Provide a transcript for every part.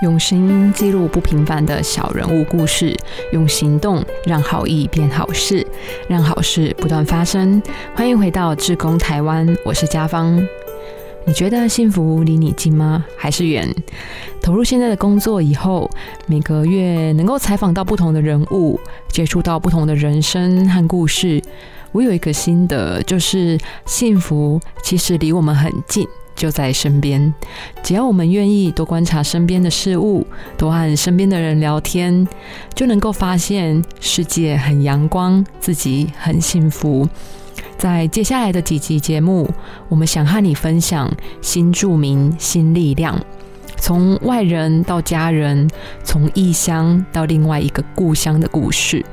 用声音记录不平凡的小人物故事，用行动让好意变好事，让好事不断发生。欢迎回到志工台湾，我是家芳。你觉得幸福离你近吗？还是远？投入现在的工作以后，每个月能够采访到不同的人物，接触到不同的人生和故事，我有一个心得，就是幸福其实离我们很近。就在身边，只要我们愿意多观察身边的事物，多和身边的人聊天，就能够发现世界很阳光，自己很幸福。在接下来的几集节目，我们想和你分享新著名新力量。从外人到家人，从异乡到另外一个故乡的故事。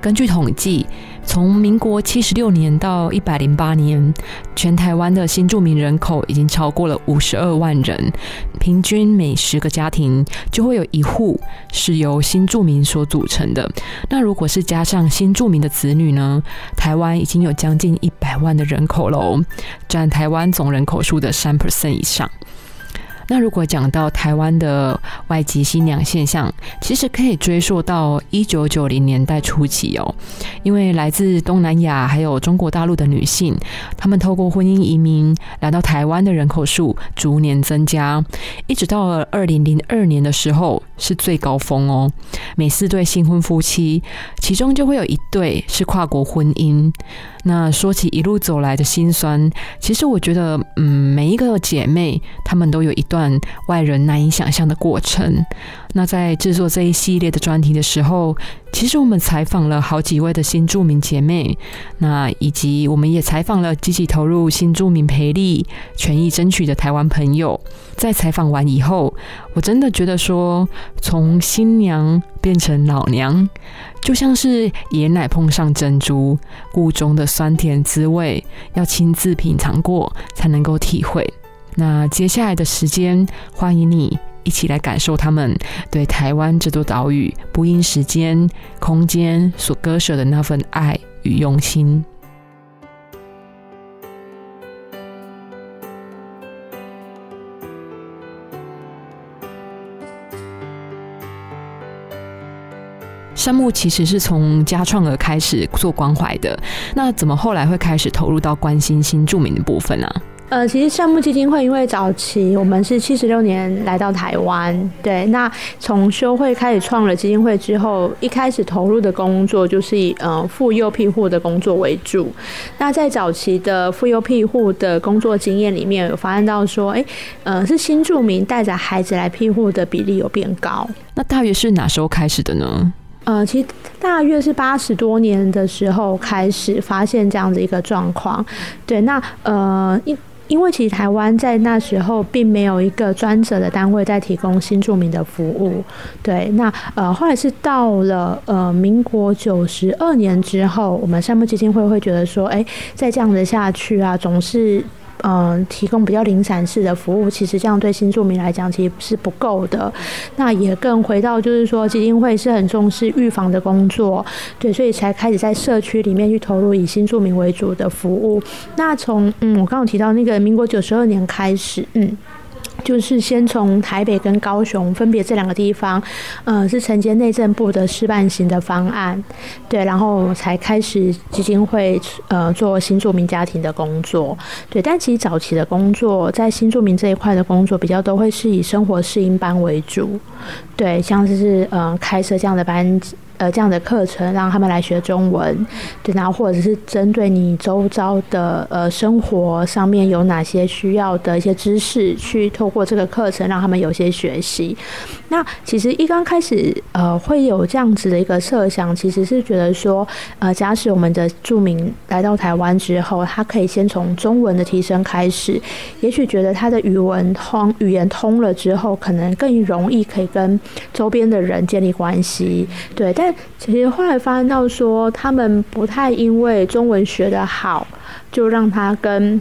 根据统计，从民国七十六年到一百零八年，全台湾的新住民人口已经超过了五十二万人，平均每十个家庭就会有一户是由新住民所组成的。那如果是加上新住民的子女呢？台湾已经有将近一百万的人口喽，占台湾总人口数的三 percent 以上。那如果讲到台湾的外籍新娘现象，其实可以追溯到一九九零年代初期哦，因为来自东南亚还有中国大陆的女性，她们透过婚姻移民来到台湾的人口数逐年增加，一直到了二零零二年的时候是最高峰哦，每四对新婚夫妻，其中就会有一对是跨国婚姻。那说起一路走来的辛酸，其实我觉得，嗯，每一个姐妹她们都有一段外人难以想象的过程。那在制作这一系列的专题的时候，其实我们采访了好几位的新著名姐妹，那以及我们也采访了积极投入新著名培力、权益争取的台湾朋友。在采访完以后，我真的觉得说，从新娘变成老娘，就像是爷奶碰上珍珠，故中的酸甜滋味，要亲自品尝过才能够体会。那接下来的时间，欢迎你。一起来感受他们对台湾这座岛屿不因时间、空间所割舍的那份爱与用心。山木其实是从家创而开始做关怀的，那怎么后来会开始投入到关心新著名的部分呢？呃，其实项目基金会因为早期我们是七十六年来到台湾，对，那从修会开始创了基金会之后，一开始投入的工作就是以呃妇幼庇护的工作为主。那在早期的妇幼庇护的工作经验里面，有发现到说，哎，呃，是新住民带着孩子来庇护的比例有变高。那大约是哪时候开始的呢？呃，其实大约是八十多年的时候开始发现这样的一个状况。对，那呃一。因为其实台湾在那时候并没有一个专责的单位在提供新住民的服务，对，那呃后来是到了呃民国九十二年之后，我们山木基金会会觉得说，哎，再这样子下去啊，总是。嗯，提供比较零散式的服务，其实这样对新住民来讲其实是不够的。那也更回到就是说，基金会是很重视预防的工作，对，所以才开始在社区里面去投入以新住民为主的服务。那从嗯，我刚刚提到那个民国九十二年开始，嗯。就是先从台北跟高雄分别这两个地方，呃，是承接内政部的示范型的方案，对，然后才开始基金会呃做新住民家庭的工作，对，但其实早期的工作在新住民这一块的工作比较都会是以生活适应班为主，对，像是呃开设这样的班。呃，这样的课程让他们来学中文，对，然后或者是针对你周遭的呃生活上面有哪些需要的一些知识，去透过这个课程让他们有些学习。那其实一刚开始呃会有这样子的一个设想，其实是觉得说，呃，假使我们的著名来到台湾之后，他可以先从中文的提升开始，也许觉得他的语文通语言通了之后，可能更容易可以跟周边的人建立关系，对，但。其实后来发现到说，他们不太因为中文学得好，就让他跟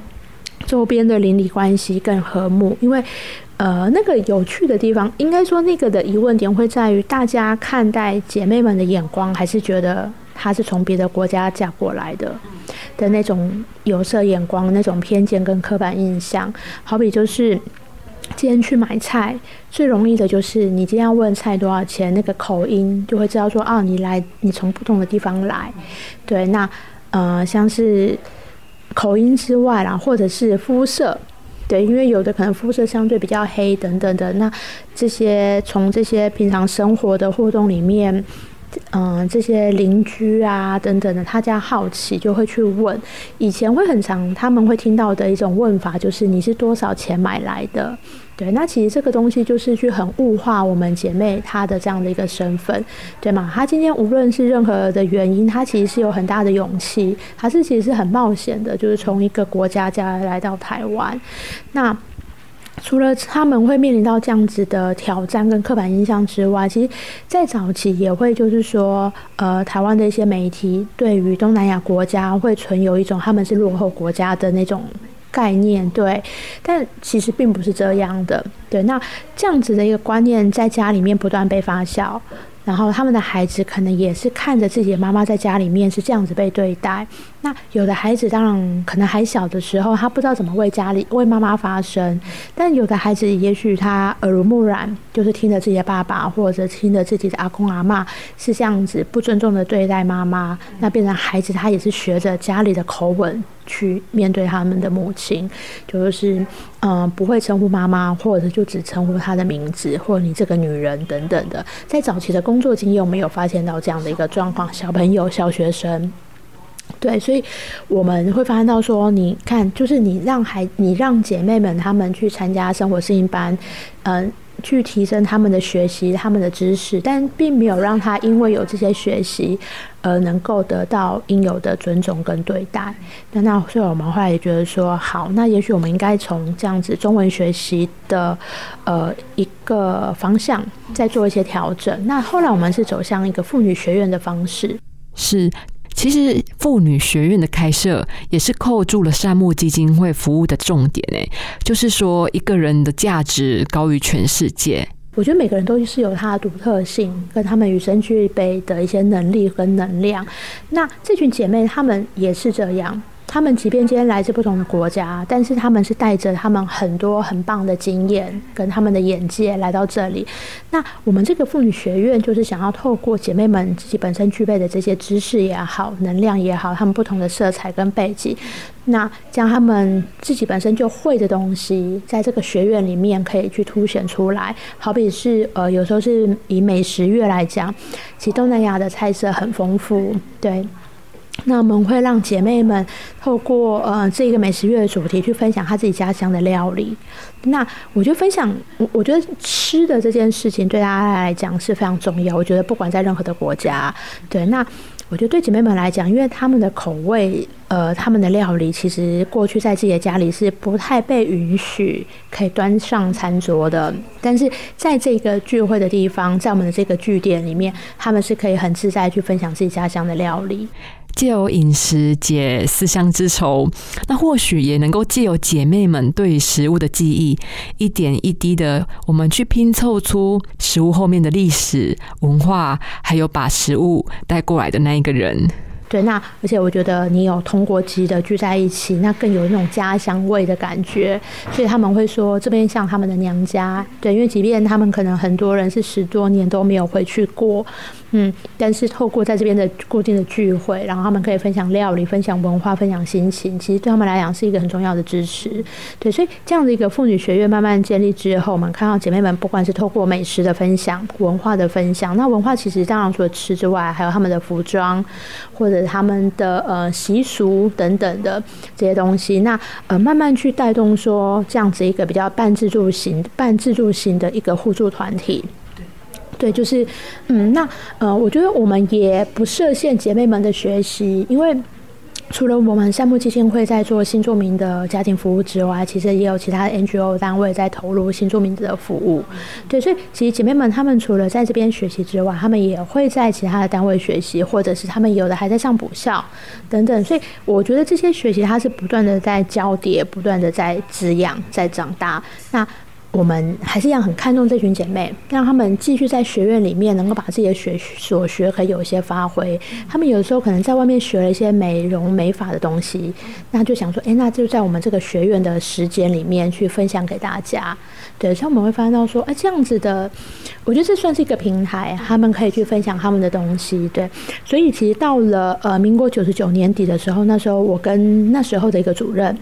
周边的邻里关系更和睦。因为，呃，那个有趣的地方，应该说那个的疑问点会在于，大家看待姐妹们的眼光，还是觉得她是从别的国家嫁过来的的那种有色眼光、那种偏见跟刻板印象。好比就是。今天去买菜，最容易的就是你今天要问菜多少钱，那个口音就会知道说，哦，你来，你从不同的地方来。对，那呃，像是口音之外啦，或者是肤色。对，因为有的可能肤色相对比较黑等等的，那这些从这些平常生活的互动里面，嗯，这些邻居啊等等的，他家好奇就会去问。以前会很常，他们会听到的一种问法就是你是多少钱买来的？对，那其实这个东西就是去很物化我们姐妹她的这样的一个身份，对吗？她今天无论是任何的原因，她其实是有很大的勇气，她是其实是很冒险的，就是从一个国家家来到台湾。那除了他们会面临到这样子的挑战跟刻板印象之外，其实，在早期也会就是说，呃，台湾的一些媒体对于东南亚国家会存有一种他们是落后国家的那种。概念对，但其实并不是这样的。对，那这样子的一个观念在家里面不断被发酵。然后他们的孩子可能也是看着自己的妈妈在家里面是这样子被对待。那有的孩子当然可能还小的时候，他不知道怎么为家里为妈妈发声。但有的孩子也许他耳濡目染，就是听着自己的爸爸或者听着自己的阿公阿妈是这样子不尊重的对待妈妈，那变成孩子他也是学着家里的口吻去面对他们的母亲，就是嗯不会称呼妈妈，或者就只称呼她的名字，或者你这个女人等等的。在早期的工作经验，我们有发现到这样的一个状况，小朋友、小学生，对，所以我们会发现到说，你看，就是你让孩，你让姐妹们她们去参加生活适应班，嗯。去提升他们的学习，他们的知识，但并没有让他因为有这些学习而能够得到应有的尊重跟对待。那那所以我们后来也觉得说，好，那也许我们应该从这样子中文学习的呃一个方向再做一些调整。那后来我们是走向一个妇女学院的方式，是。其实妇女学院的开设也是扣住了山木基金会服务的重点诶，就是说一个人的价值高于全世界。我觉得每个人都是有他的独特性，跟他们与生俱备的一些能力跟能量。那这群姐妹她们也是这样。他们即便今天来自不同的国家，但是他们是带着他们很多很棒的经验跟他们的眼界来到这里。那我们这个妇女学院就是想要透过姐妹们自己本身具备的这些知识也好、能量也好，他们不同的色彩跟背景，那将他们自己本身就会的东西，在这个学院里面可以去凸显出来。好比是呃，有时候是以美食月来讲，其实东南亚的菜色很丰富，对。那我们会让姐妹们透过呃这个美食月的主题去分享她自己家乡的料理。那我觉得分享，我我觉得吃的这件事情对大家来讲是非常重要。我觉得不管在任何的国家，对那。我觉得对姐妹们来讲，因为他们的口味，呃，他们的料理，其实过去在自己的家里是不太被允许可以端上餐桌的。但是在这个聚会的地方，在我们的这个据点里面，他们是可以很自在去分享自己家乡的料理。借由饮食解思乡之愁，那或许也能够借由姐妹们对食物的记忆，一点一滴的，我们去拼凑出食物后面的历史文化，还有把食物带过来的那一个人。对，那而且我觉得你有通过机的聚在一起，那更有那种家乡味的感觉，所以他们会说这边像他们的娘家。对，因为即便他们可能很多人是十多年都没有回去过。嗯，但是透过在这边的固定的聚会，然后他们可以分享料理、分享文化、分享心情，其实对他们来讲是一个很重要的支持。对，所以这样的一个妇女学院慢慢建立之后，我们看到姐妹们不管是透过美食的分享、文化的分享，那文化其实当然除了吃之外，还有他们的服装或者他们的呃习俗等等的这些东西，那呃慢慢去带动说这样子一个比较半自助型、半自助型的一个互助团体。对，就是，嗯，那呃，我觉得我们也不设限姐妹们的学习，因为除了我们善牧基金会在做新住民的家庭服务之外，其实也有其他的 NGO 单位在投入新住民的服务。对，所以其实姐妹们她们除了在这边学习之外，她们也会在其他的单位学习，或者是她们有的还在上补校等等。所以我觉得这些学习它是不断的在交叠，不断的在滋养，在长大。那我们还是一样很看重这群姐妹，让她们继续在学院里面能够把自己的学所学可以有一些发挥。她们有的时候可能在外面学了一些美容美发的东西，那就想说，哎，那就在我们这个学院的时间里面去分享给大家。对，所以我们会发现到说，哎，这样子的，我觉得这算是一个平台，他们可以去分享他们的东西。对，所以其实到了呃民国九十九年底的时候，那时候我跟那时候的一个主任。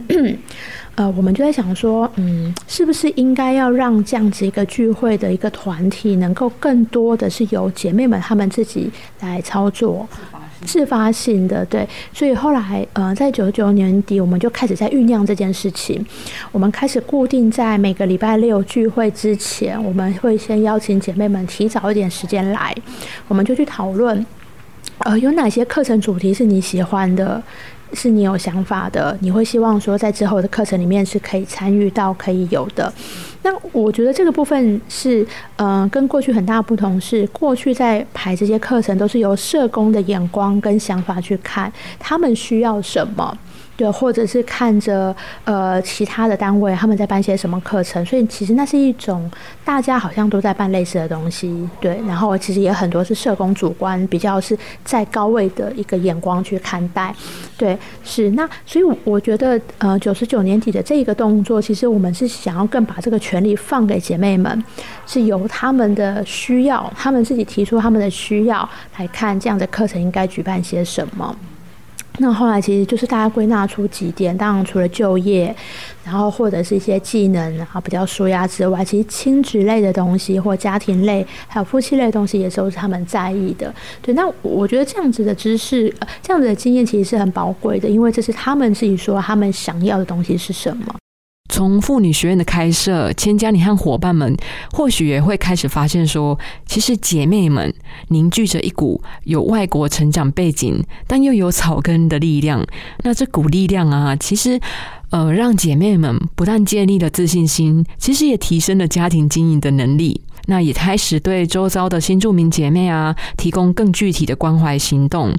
呃，我们就在想说，嗯，是不是应该要让这样子一个聚会的一个团体，能够更多的是由姐妹们她们自己来操作，自发性的，对。所以后来，呃，在九九年底，我们就开始在酝酿这件事情。我们开始固定在每个礼拜六聚会之前，我们会先邀请姐妹们提早一点时间来，我们就去讨论，呃，有哪些课程主题是你喜欢的。是你有想法的，你会希望说在之后的课程里面是可以参与到可以有的。那我觉得这个部分是，嗯，跟过去很大不同是，过去在排这些课程都是由社工的眼光跟想法去看他们需要什么。对，或者是看着呃其他的单位他们在办些什么课程，所以其实那是一种大家好像都在办类似的东西。对，然后其实也很多是社工主观比较是在高位的一个眼光去看待。对，是那所以我觉得呃九十九年底的这一个动作，其实我们是想要更把这个权利放给姐妹们，是由他们的需要，他们自己提出他们的需要来看这样的课程应该举办些什么。那后来其实就是大家归纳出几点，当然除了就业，然后或者是一些技能，啊比较舒压之外，其实亲子类的东西或家庭类，还有夫妻类的东西，也都是他们在意的。对，那我觉得这样子的知识，呃这样子的经验其实是很宝贵的，因为这是他们自己说他们想要的东西是什么。从妇女学院的开设，千家，你和伙伴们或许也会开始发现，说其实姐妹们凝聚着一股有外国成长背景，但又有草根的力量。那这股力量啊，其实呃，让姐妹们不但建立了自信心，其实也提升了家庭经营的能力。那也开始对周遭的新住民姐妹啊，提供更具体的关怀行动，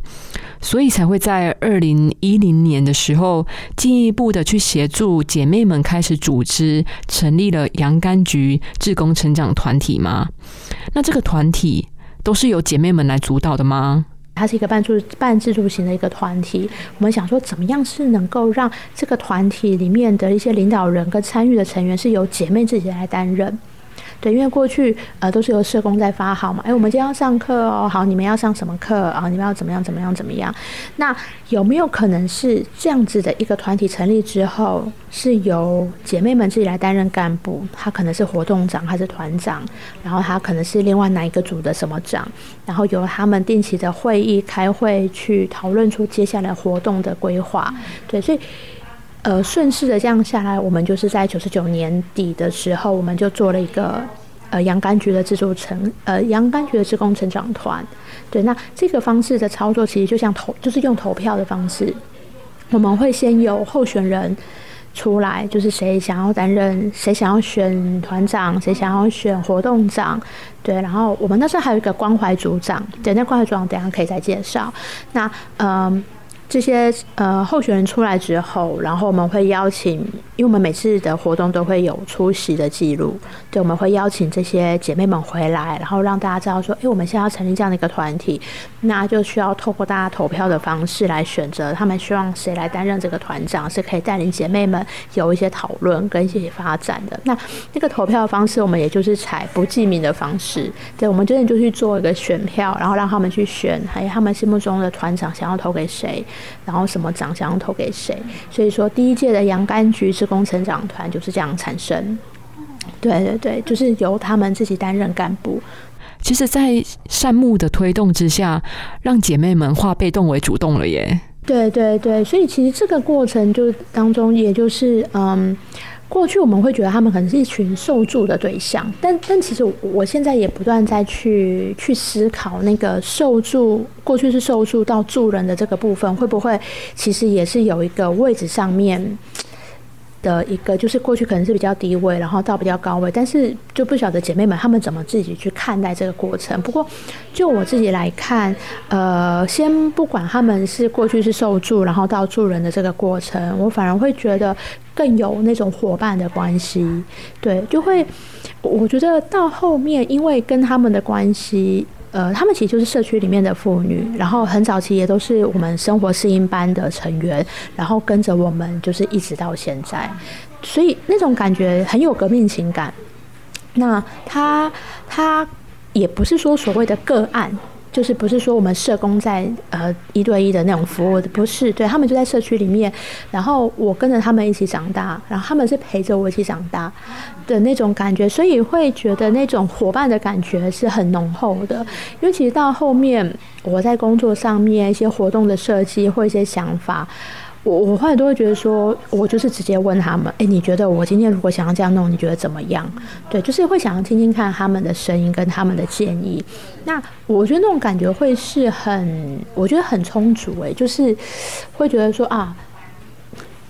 所以才会在二零一零年的时候，进一步的去协助姐妹们开始组织成立了洋甘菊志工成长团体吗？那这个团体都是由姐妹们来主导的吗？它是一个半助半自助型的一个团体。我们想说，怎么样是能够让这个团体里面的一些领导人跟参与的成员是由姐妹自己来担任？对，因为过去呃都是由社工在发好嘛，哎，我们今天要上课哦，好，你们要上什么课啊？你们要怎么样怎么样怎么样？那有没有可能是这样子的一个团体成立之后，是由姐妹们自己来担任干部？他可能是活动长还是团长，然后他可能是另外哪一个组的什么长，然后由他们定期的会议开会去讨论出接下来活动的规划。对，所以。呃，顺势的这样下来，我们就是在九十九年底的时候，我们就做了一个呃洋甘菊的制作成呃洋甘菊的职工成长团。对，那这个方式的操作其实就像投，就是用投票的方式，我们会先有候选人出来，就是谁想要担任，谁想要选团长，谁想要选活动长，对，然后我们那时候还有一个关怀组长，对，那关怀组长等下可以再介绍。那嗯。这些呃候选人出来之后，然后我们会邀请，因为我们每次的活动都会有出席的记录，对，我们会邀请这些姐妹们回来，然后让大家知道说，哎，我们现在要成立这样的一个团体，那就需要透过大家投票的方式来选择，他们希望谁来担任这个团长，是可以带领姐妹们有一些讨论跟一些发展的。那那个投票方式，我们也就是采不记名的方式，对，我们真的就去做一个选票，然后让他们去选，还有他们心目中的团长想要投给谁。然后什么奖项投给谁？所以说第一届的洋甘菊职工成长团就是这样产生。对对对，就是由他们自己担任干部。其实，在善木的推动之下，让姐妹们化被动为主动了耶。对对对，所以其实这个过程就当中，也就是嗯。过去我们会觉得他们可能是一群受助的对象，但但其实我现在也不断在去去思考，那个受助过去是受助到助人的这个部分，会不会其实也是有一个位置上面的一个，就是过去可能是比较低位，然后到比较高位，但是就不晓得姐妹们她们怎么自己去看待这个过程。不过就我自己来看，呃，先不管他们是过去是受助，然后到助人的这个过程，我反而会觉得更有那种伙伴的关系。对，就会我觉得到后面，因为跟他们的关系。呃，他们其实就是社区里面的妇女，然后很早期也都是我们生活适应班的成员，然后跟着我们就是一直到现在，所以那种感觉很有革命情感。那他他也不是说所谓的个案。就是不是说我们社工在呃一对一的那种服务，不是，对他们就在社区里面，然后我跟着他们一起长大，然后他们是陪着我一起长大的那种感觉，所以会觉得那种伙伴的感觉是很浓厚的。尤其到后面我在工作上面一些活动的设计或一些想法。我我后来都会觉得说，我就是直接问他们，哎，你觉得我今天如果想要这样弄，你觉得怎么样？对，就是会想要听听看他们的声音跟他们的建议。那我觉得那种感觉会是很，我觉得很充足哎，就是会觉得说啊，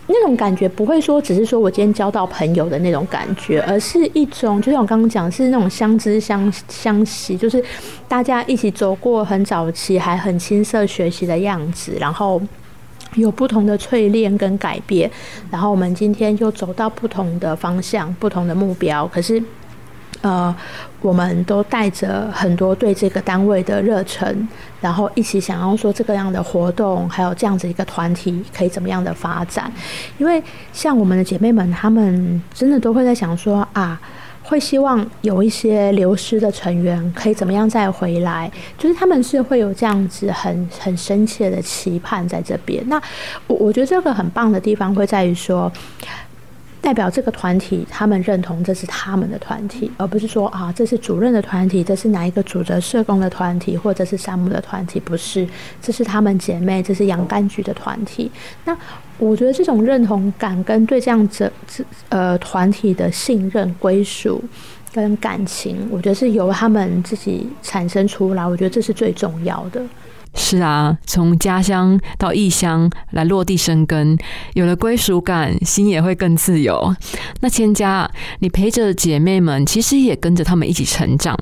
那种感觉不会说只是说我今天交到朋友的那种感觉，而是一种就像我刚刚讲，是那种相知相相惜，就是大家一起走过很早期还很青涩学习的样子，然后。有不同的淬炼跟改变，然后我们今天就走到不同的方向、不同的目标。可是，呃，我们都带着很多对这个单位的热忱，然后一起想要说这个样的活动，还有这样子一个团体可以怎么样的发展？因为像我们的姐妹们，她们真的都会在想说啊。会希望有一些流失的成员可以怎么样再回来，就是他们是会有这样子很很深切的期盼在这边。那我我觉得这个很棒的地方会在于说。代表这个团体，他们认同这是他们的团体，而不是说啊，这是主任的团体，这是哪一个主责社工的团体，或者是山姆的团体，不是，这是他们姐妹，这是洋甘菊的团体。那我觉得这种认同感跟对这样子呃团体的信任、归属跟感情，我觉得是由他们自己产生出来，我觉得这是最重要的。是啊，从家乡到异乡来落地生根，有了归属感，心也会更自由。那千家，你陪着姐妹们，其实也跟着他们一起成长。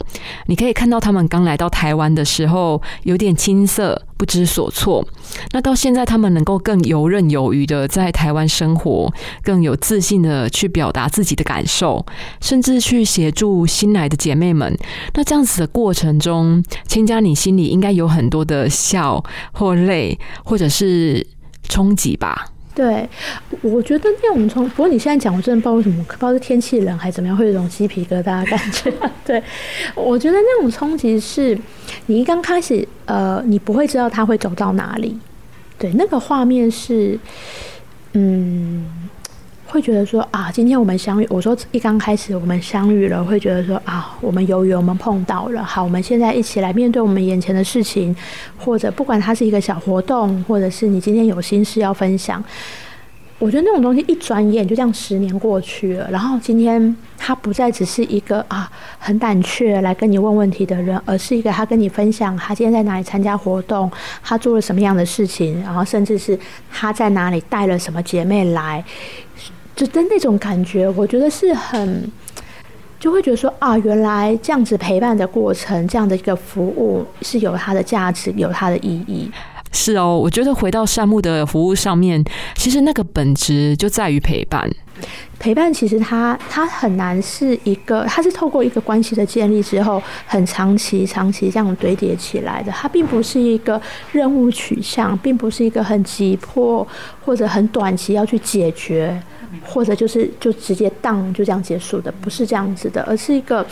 你可以看到他们刚来到台湾的时候，有点青涩。不知所措，那到现在他们能够更游刃有余的在台湾生活，更有自信的去表达自己的感受，甚至去协助新来的姐妹们。那这样子的过程中，千佳，你心里应该有很多的笑或泪，或者是冲击吧？对，我觉得那种冲，不过你现在讲，我真的不知道为什么，不知道是天气冷还是怎么样，会有一种鸡皮疙瘩的感觉。对，我觉得那种冲击是，你一刚开始，呃，你不会知道他会走到哪里。对，那个画面是，嗯。会觉得说啊，今天我们相遇。我说一刚开始我们相遇了，会觉得说啊，我们由于，我们碰到了。好，我们现在一起来面对我们眼前的事情，或者不管它是一个小活动，或者是你今天有心事要分享。我觉得那种东西一转眼就这样十年过去了，然后今天他不再只是一个啊很胆怯来跟你问问题的人，而是一个他跟你分享他今天在哪里参加活动，他做了什么样的事情，然后甚至是他在哪里带了什么姐妹来。就的那种感觉，我觉得是很，就会觉得说啊，原来这样子陪伴的过程，这样的一个服务是有它的价值，有它的意义。是哦，我觉得回到善木的服务上面，其实那个本质就在于陪伴。陪伴其实它它很难是一个，它是透过一个关系的建立之后，很长期长期这样堆叠起来的。它并不是一个任务取向，并不是一个很急迫或者很短期要去解决，或者就是就直接当就这样结束的，不是这样子的，而是一个。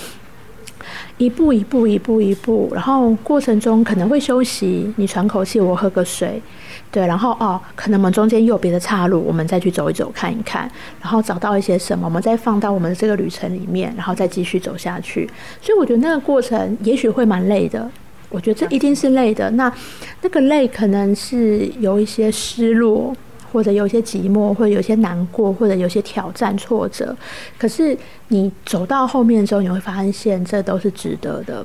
一步一步，一步一步，然后过程中可能会休息，你喘口气，我喝个水，对，然后哦，可能我们中间又有别的岔路，我们再去走一走，看一看，然后找到一些什么，我们再放到我们这个旅程里面，然后再继续走下去。所以我觉得那个过程也许会蛮累的，我觉得这一定是累的。那那个累可能是有一些失落。或者有些寂寞，或者有些难过，或者有些挑战、挫折。可是你走到后面之后，你会发现这都是值得的。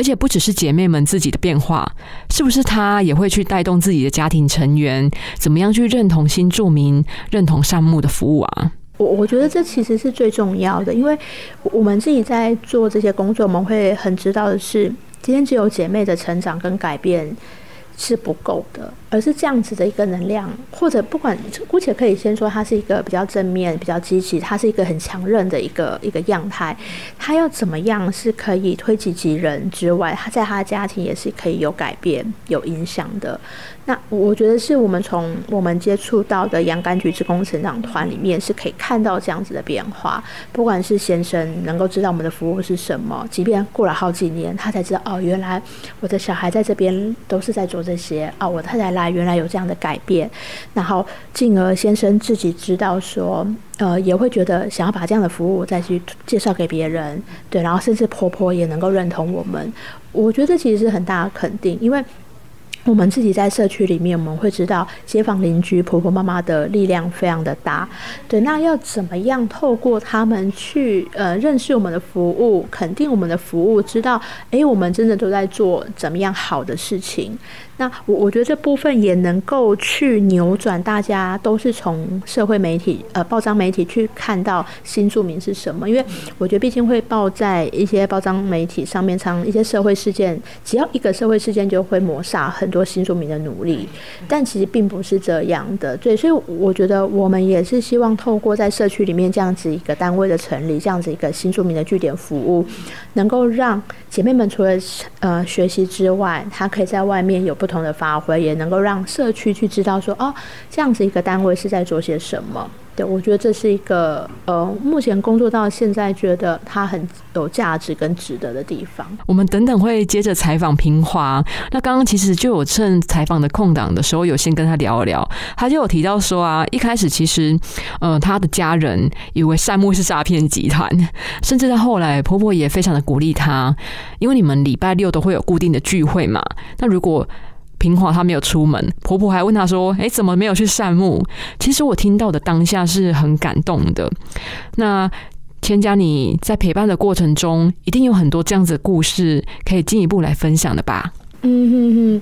而且不只是姐妹们自己的变化，是不是她也会去带动自己的家庭成员，怎么样去认同新住民、认同善牧的服务啊？我我觉得这其实是最重要的，因为我们自己在做这些工作，我们会很知道的是，今天只有姐妹的成长跟改变是不够的。而是这样子的一个能量，或者不管姑且可以先说，它是一个比较正面、比较积极，它是一个很强韧的一个一个样态。他要怎么样是可以推己及人之外，他在他的家庭也是可以有改变、有影响的。那我觉得是我们从我们接触到的洋甘菊职工成长团里面是可以看到这样子的变化。不管是先生能够知道我们的服务是什么，即便过了好几年，他才知道哦，原来我的小孩在这边都是在做这些哦，我太太。来，原来有这样的改变，然后进而先生自己知道说，呃，也会觉得想要把这样的服务再去介绍给别人，对，然后甚至婆婆也能够认同我们，我觉得这其实是很大的肯定，因为。我们自己在社区里面，我们会知道街坊邻居、婆婆妈妈的力量非常的大。对，那要怎么样透过他们去呃认识我们的服务，肯定我们的服务，知道哎，我们真的都在做怎么样好的事情。那我我觉得这部分也能够去扭转，大家都是从社会媒体呃报章媒体去看到新住民是什么，因为我觉得毕竟会报在一些报章媒体上面，常一些社会事件，只要一个社会事件就会抹杀很多。多新住民的努力，但其实并不是这样的。对，所以我觉得我们也是希望透过在社区里面这样子一个单位的成立，这样子一个新住民的据点服务，能够让姐妹们除了呃学习之外，她可以在外面有不不同的发挥，也能够让社区去知道说，哦，这样子一个单位是在做些什么。对，我觉得这是一个呃，目前工作到现在觉得它很有价值跟值得的地方。我们等等会接着采访平华。那刚刚其实就有趁采访的空档的时候，有先跟他聊一聊，他就有提到说啊，一开始其实呃，他的家人以为善木是诈骗集团，甚至到后来婆婆也非常的鼓励他，因为你们礼拜六都会有固定的聚会嘛。那如果平华她没有出门，婆婆还问她说：“哎，怎么没有去善木？”其实我听到的当下是很感动的。那千佳，你在陪伴的过程中，一定有很多这样子的故事可以进一步来分享的吧？嗯哼哼，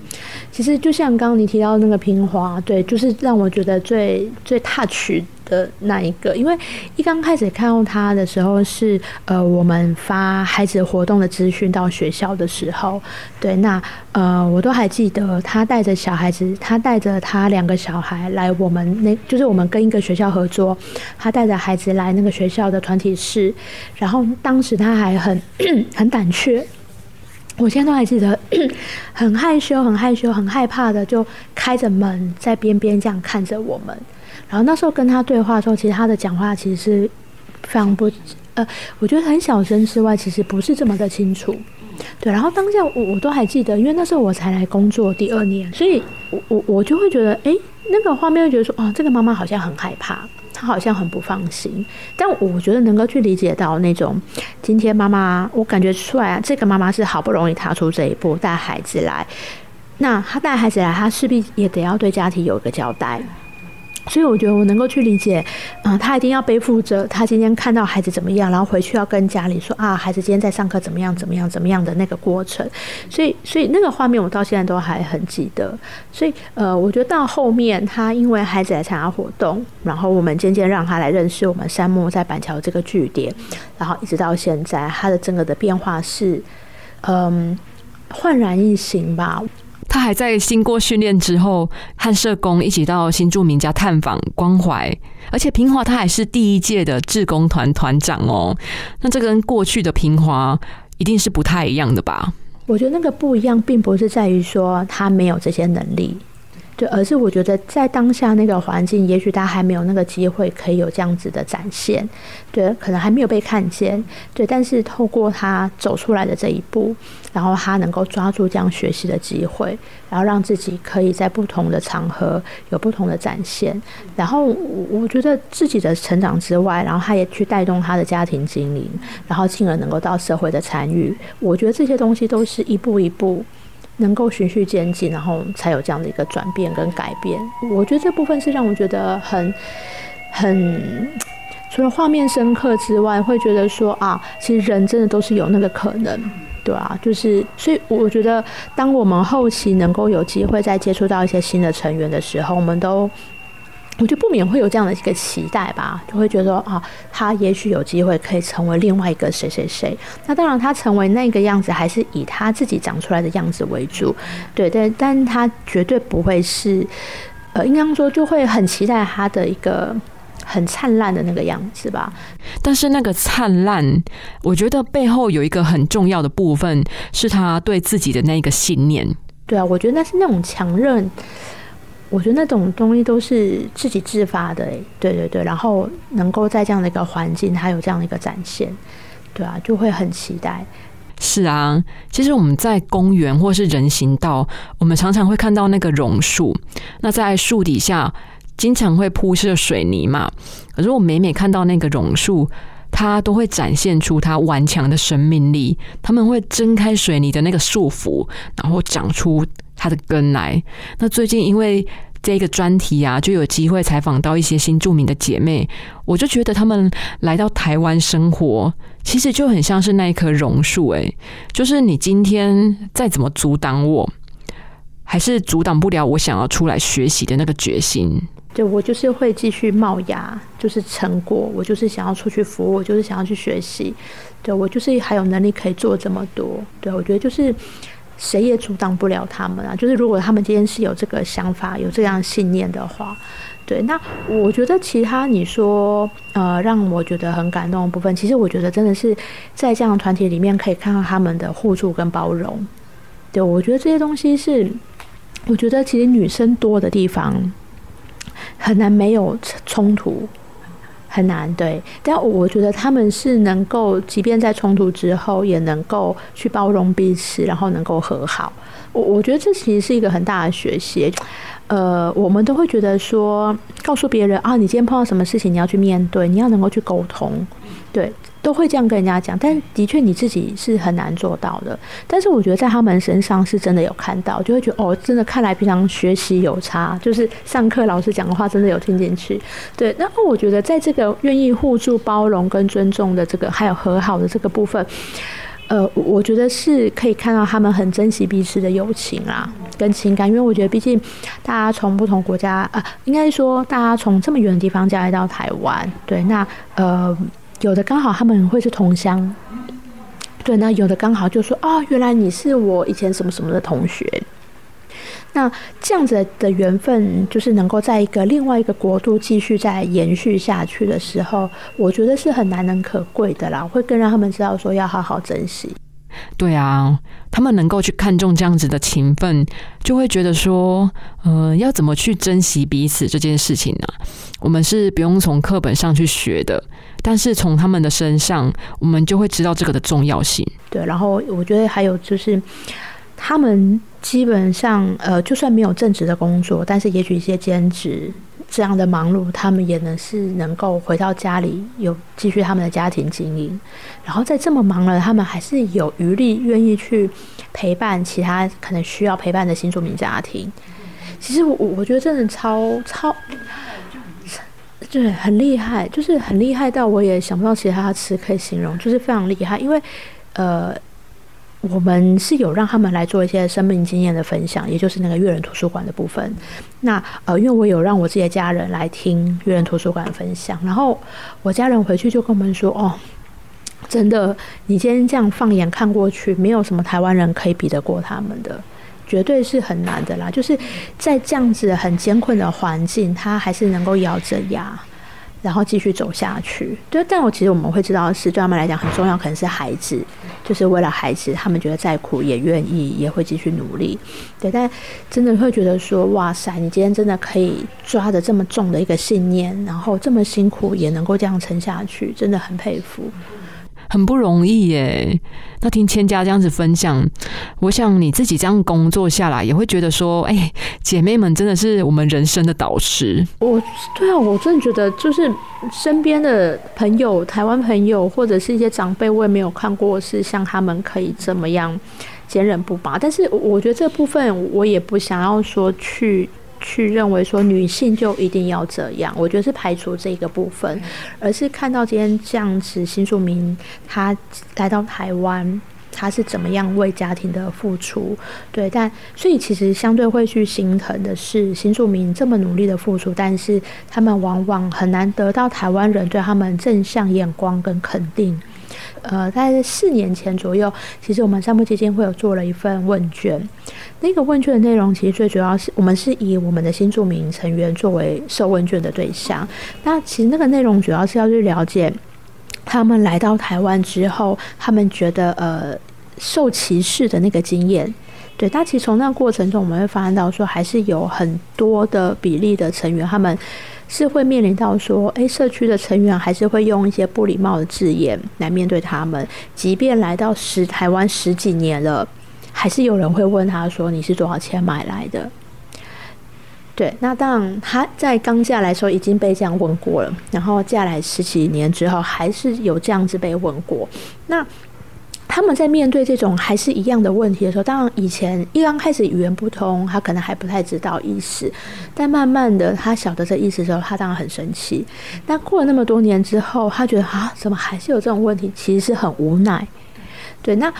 其实就像刚刚你提到那个平滑，对，就是让我觉得最最 touch。的那一个，因为一刚开始看到他的时候是呃，我们发孩子活动的资讯到学校的时候，对，那呃，我都还记得他带着小孩子，他带着他两个小孩来我们那，就是我们跟一个学校合作，他带着孩子来那个学校的团体室，然后当时他还很 很胆怯，我现在都还记得，很害羞、很害羞、很害怕的，就开着门在边边这样看着我们。然后那时候跟他对话的时候，其实他的讲话其实是非常不呃，我觉得很小声之外，其实不是这么的清楚。对，然后当下我我都还记得，因为那时候我才来工作第二年，所以我我我就会觉得，哎，那个画面会觉得说，哦，这个妈妈好像很害怕，他好像很不放心。但我觉得能够去理解到那种，今天妈妈，我感觉出来，这个妈妈是好不容易踏出这一步带孩子来，那她带孩子来，她势必也得要对家庭有一个交代。所以我觉得我能够去理解，嗯，他一定要背负着他今天看到孩子怎么样，然后回去要跟家里说啊，孩子今天在上课怎么样怎么样怎么样的那个过程。所以，所以那个画面我到现在都还很记得。所以，呃，我觉得到后面他因为孩子来参加活动，然后我们渐渐让他来认识我们山木在板桥这个据点，然后一直到现在，他的整个的变化是，嗯，焕然一新吧。他还在经过训练之后，和社工一起到新住民家探访关怀，而且平华他还是第一届的志工团团长哦。那这跟过去的平华一定是不太一样的吧？我觉得那个不一样，并不是在于说他没有这些能力。对，而是我觉得在当下那个环境，也许他还没有那个机会可以有这样子的展现，对，可能还没有被看见，对。但是透过他走出来的这一步，然后他能够抓住这样学习的机会，然后让自己可以在不同的场合有不同的展现，然后我觉得自己的成长之外，然后他也去带动他的家庭经营，然后进而能够到社会的参与，我觉得这些东西都是一步一步。能够循序渐进，然后才有这样的一个转变跟改变。我觉得这部分是让我觉得很很 除了画面深刻之外，会觉得说啊，其实人真的都是有那个可能，对啊，就是所以我觉得，当我们后期能够有机会再接触到一些新的成员的时候，我们都我觉得不免会有这样的一个期待吧，就会觉得啊，他也许有机会可以成为另外一个谁谁谁。那当然，他成为那个样子，还是以他自己长出来的样子为主，对但，但他绝对不会是，呃，应该说就会很期待他的一个很灿烂的那个样子吧。但是那个灿烂，我觉得背后有一个很重要的部分，是他对自己的那个信念。对啊，我觉得那是那种强韧。我觉得那种东西都是自己自发的，对对对，然后能够在这样的一个环境，还有这样的一个展现，对啊，就会很期待。是啊，其实我们在公园或是人行道，我们常常会看到那个榕树，那在树底下经常会铺设水泥嘛。可是我每每看到那个榕树，它都会展现出它顽强的生命力，他们会挣开水泥的那个束缚，然后长出。它的根来。那最近因为这个专题啊，就有机会采访到一些新著名的姐妹，我就觉得她们来到台湾生活，其实就很像是那一棵榕树。哎，就是你今天再怎么阻挡我，还是阻挡不了我想要出来学习的那个决心。对我就是会继续冒芽，就是成果。我就是想要出去服务，我就是想要去学习。对我就是还有能力可以做这么多。对我觉得就是。谁也阻挡不了他们啊！就是如果他们今天是有这个想法、有这样信念的话，对，那我觉得其他你说呃让我觉得很感动的部分，其实我觉得真的是在这样的团体里面可以看到他们的互助跟包容。对，我觉得这些东西是，我觉得其实女生多的地方很难没有冲突。很难对，但我觉得他们是能够，即便在冲突之后，也能够去包容彼此，然后能够和好。我我觉得这其实是一个很大的学习。呃，我们都会觉得说，告诉别人啊，你今天碰到什么事情，你要去面对，你要能够去沟通，对。都会这样跟人家讲，但的确你自己是很难做到的。但是我觉得在他们身上是真的有看到，就会觉得哦，真的看来平常学习有差，就是上课老师讲的话真的有听进去。对，然后我觉得在这个愿意互助、包容跟尊重的这个，还有和好的这个部分，呃，我觉得是可以看到他们很珍惜彼此的友情啊，跟情感。因为我觉得毕竟大家从不同国家啊，应该说大家从这么远的地方嫁来到台湾，对，那呃。有的刚好他们会是同乡，对，那有的刚好就说哦，原来你是我以前什么什么的同学。那这样子的缘分，就是能够在一个另外一个国度继续再延续下去的时候，我觉得是很难能可贵的啦，会更让他们知道说要好好珍惜。对啊，他们能够去看重这样子的情分，就会觉得说，呃，要怎么去珍惜彼此这件事情呢？我们是不用从课本上去学的，但是从他们的身上，我们就会知道这个的重要性。对，然后我觉得还有就是，他们基本上，呃，就算没有正职的工作，但是也许一些兼职。这样的忙碌，他们也能是能够回到家里，有继续他们的家庭经营。然后在这么忙了，他们还是有余力，愿意去陪伴其他可能需要陪伴的新住民家庭。其实我我觉得真的超超，对，很厉害，就是很厉害到我也想不到其他词可以形容，就是非常厉害。因为呃。我们是有让他们来做一些生命经验的分享，也就是那个阅人图书馆的部分。那呃，因为我有让我自己的家人来听阅人图书馆分享，然后我家人回去就跟我们说：“哦，真的，你今天这样放眼看过去，没有什么台湾人可以比得过他们的，绝对是很难的啦。就是在这样子很艰困的环境，他还是能够咬着牙。”然后继续走下去，对。但我其实我们会知道的，是对他们来讲很重要，可能是孩子，就是为了孩子，他们觉得再苦也愿意，也会继续努力。对，但真的会觉得说，哇塞，你今天真的可以抓着这么重的一个信念，然后这么辛苦也能够这样撑下去，真的很佩服。很不容易耶。那听千家这样子分享，我想你自己这样工作下来，也会觉得说，哎，姐妹们真的是我们人生的导师。我对啊，我真的觉得就是身边的朋友，台湾朋友或者是一些长辈，我也没有看过是像他们可以这么样坚韧不拔。但是我觉得这部分我也不想要说去。去认为说女性就一定要这样，我觉得是排除这个部分，而是看到今天这样子新住民他来到台湾，他是怎么样为家庭的付出，对，但所以其实相对会去心疼的是新住民这么努力的付出，但是他们往往很难得到台湾人对他们正向眼光跟肯定。呃，在四年前左右，其实我们三木基金会有做了一份问卷，那个问卷的内容其实最主要是我们是以我们的新住民成员作为受问卷的对象，那其实那个内容主要是要去了解。他们来到台湾之后，他们觉得呃受歧视的那个经验，对。但其实从那个过程中，我们会发现到说，还是有很多的比例的成员，他们是会面临到说，诶，社区的成员还是会用一些不礼貌的字眼来面对他们。即便来到十台湾十几年了，还是有人会问他说：“你是多少钱买来的？”对，那当然他在刚嫁来说已经被这样问过了，然后嫁来十几年之后还是有这样子被问过。那他们在面对这种还是一样的问题的时候，当然以前一刚开始语言不通，他可能还不太知道意思，但慢慢的他晓得这意思之后，他当然很生气。但过了那么多年之后，他觉得啊，怎么还是有这种问题？其实是很无奈。对，那。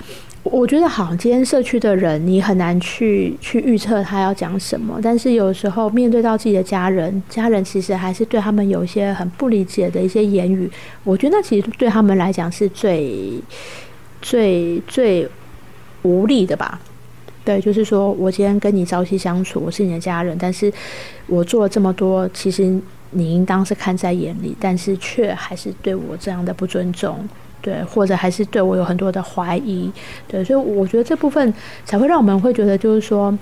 我觉得好，今天社区的人你很难去去预测他要讲什么，但是有时候面对到自己的家人，家人其实还是对他们有一些很不理解的一些言语，我觉得那其实对他们来讲是最最最无力的吧。对，就是说我今天跟你朝夕相处，我是你的家人，但是我做了这么多，其实你应当是看在眼里，但是却还是对我这样的不尊重。对，或者还是对我有很多的怀疑，对，所以我觉得这部分才会让我们会觉得，就是说，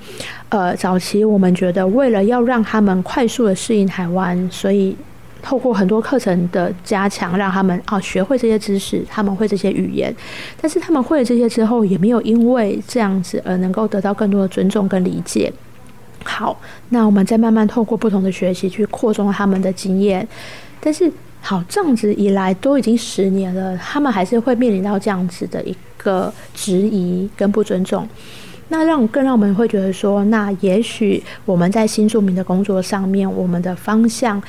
呃，早期我们觉得为了要让他们快速的适应台湾，所以透过很多课程的加强，让他们啊学会这些知识，他们会这些语言，但是他们会了这些之后，也没有因为这样子而能够得到更多的尊重跟理解。好，那我们再慢慢透过不同的学习去扩充他们的经验，但是。好，这样子以来都已经十年了，他们还是会面临到这样子的一个质疑跟不尊重。那让更让我们会觉得说，那也许我们在新住民的工作上面，我们的方向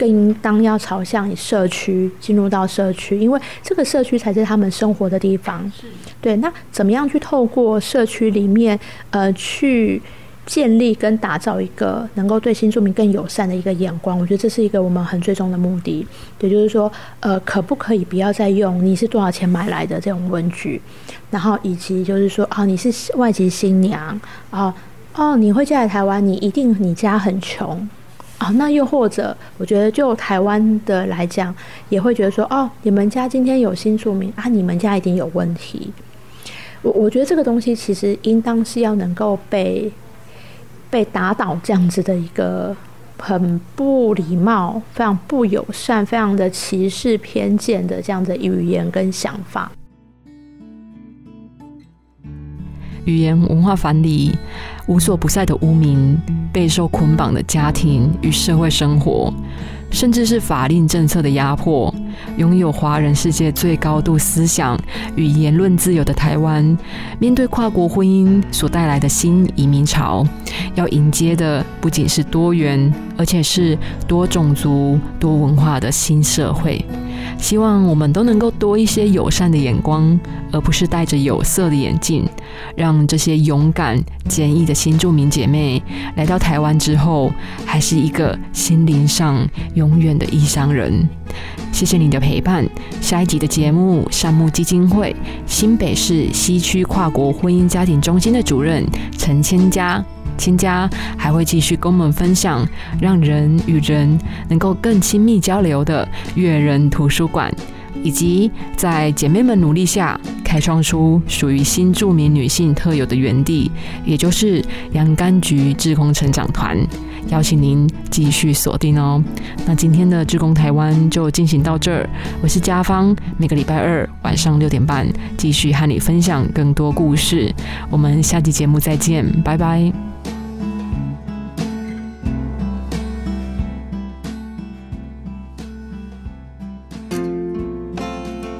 更应当要朝向社区，进入到社区，因为这个社区才是他们生活的地方。对，那怎么样去透过社区里面，呃，去。建立跟打造一个能够对新住民更友善的一个眼光，我觉得这是一个我们很最终的目的。也就是说，呃，可不可以不要再用你是多少钱买来的这种文具，然后以及就是说，啊，你是外籍新娘，哦，哦，你会嫁来台湾，你一定你家很穷，哦，那又或者，我觉得就台湾的来讲，也会觉得说，哦，你们家今天有新住民啊，你们家一定有问题。我我觉得这个东西其实应当是要能够被。被打倒这样子的一个很不礼貌、非常不友善、非常的歧视偏见的这样的语言跟想法，语言文化反理、无所不在的污名、备受捆绑的家庭与社会生活，甚至是法令政策的压迫。拥有华人世界最高度思想与言论自由的台湾，面对跨国婚姻所带来的新移民潮，要迎接的不仅是多元，而且是多种族、多文化的新社会。希望我们都能够多一些友善的眼光，而不是戴着有色的眼镜，让这些勇敢、坚毅的新住民姐妹来到台湾之后，还是一个心灵上永远的异乡人。谢谢你的陪伴。下一集的节目，善牧基金会新北市西区跨国婚姻家庭中心的主任陈千佳。新家还会继续跟我们分享，让人与人能够更亲密交流的阅人图书馆，以及在姐妹们努力下开创出属于新著名女性特有的园地，也就是洋甘菊志工成长团。邀请您继续锁定哦。那今天的志工台湾就进行到这儿，我是家芳，每个礼拜二晚上六点半继续和你分享更多故事。我们下期节目再见，拜拜。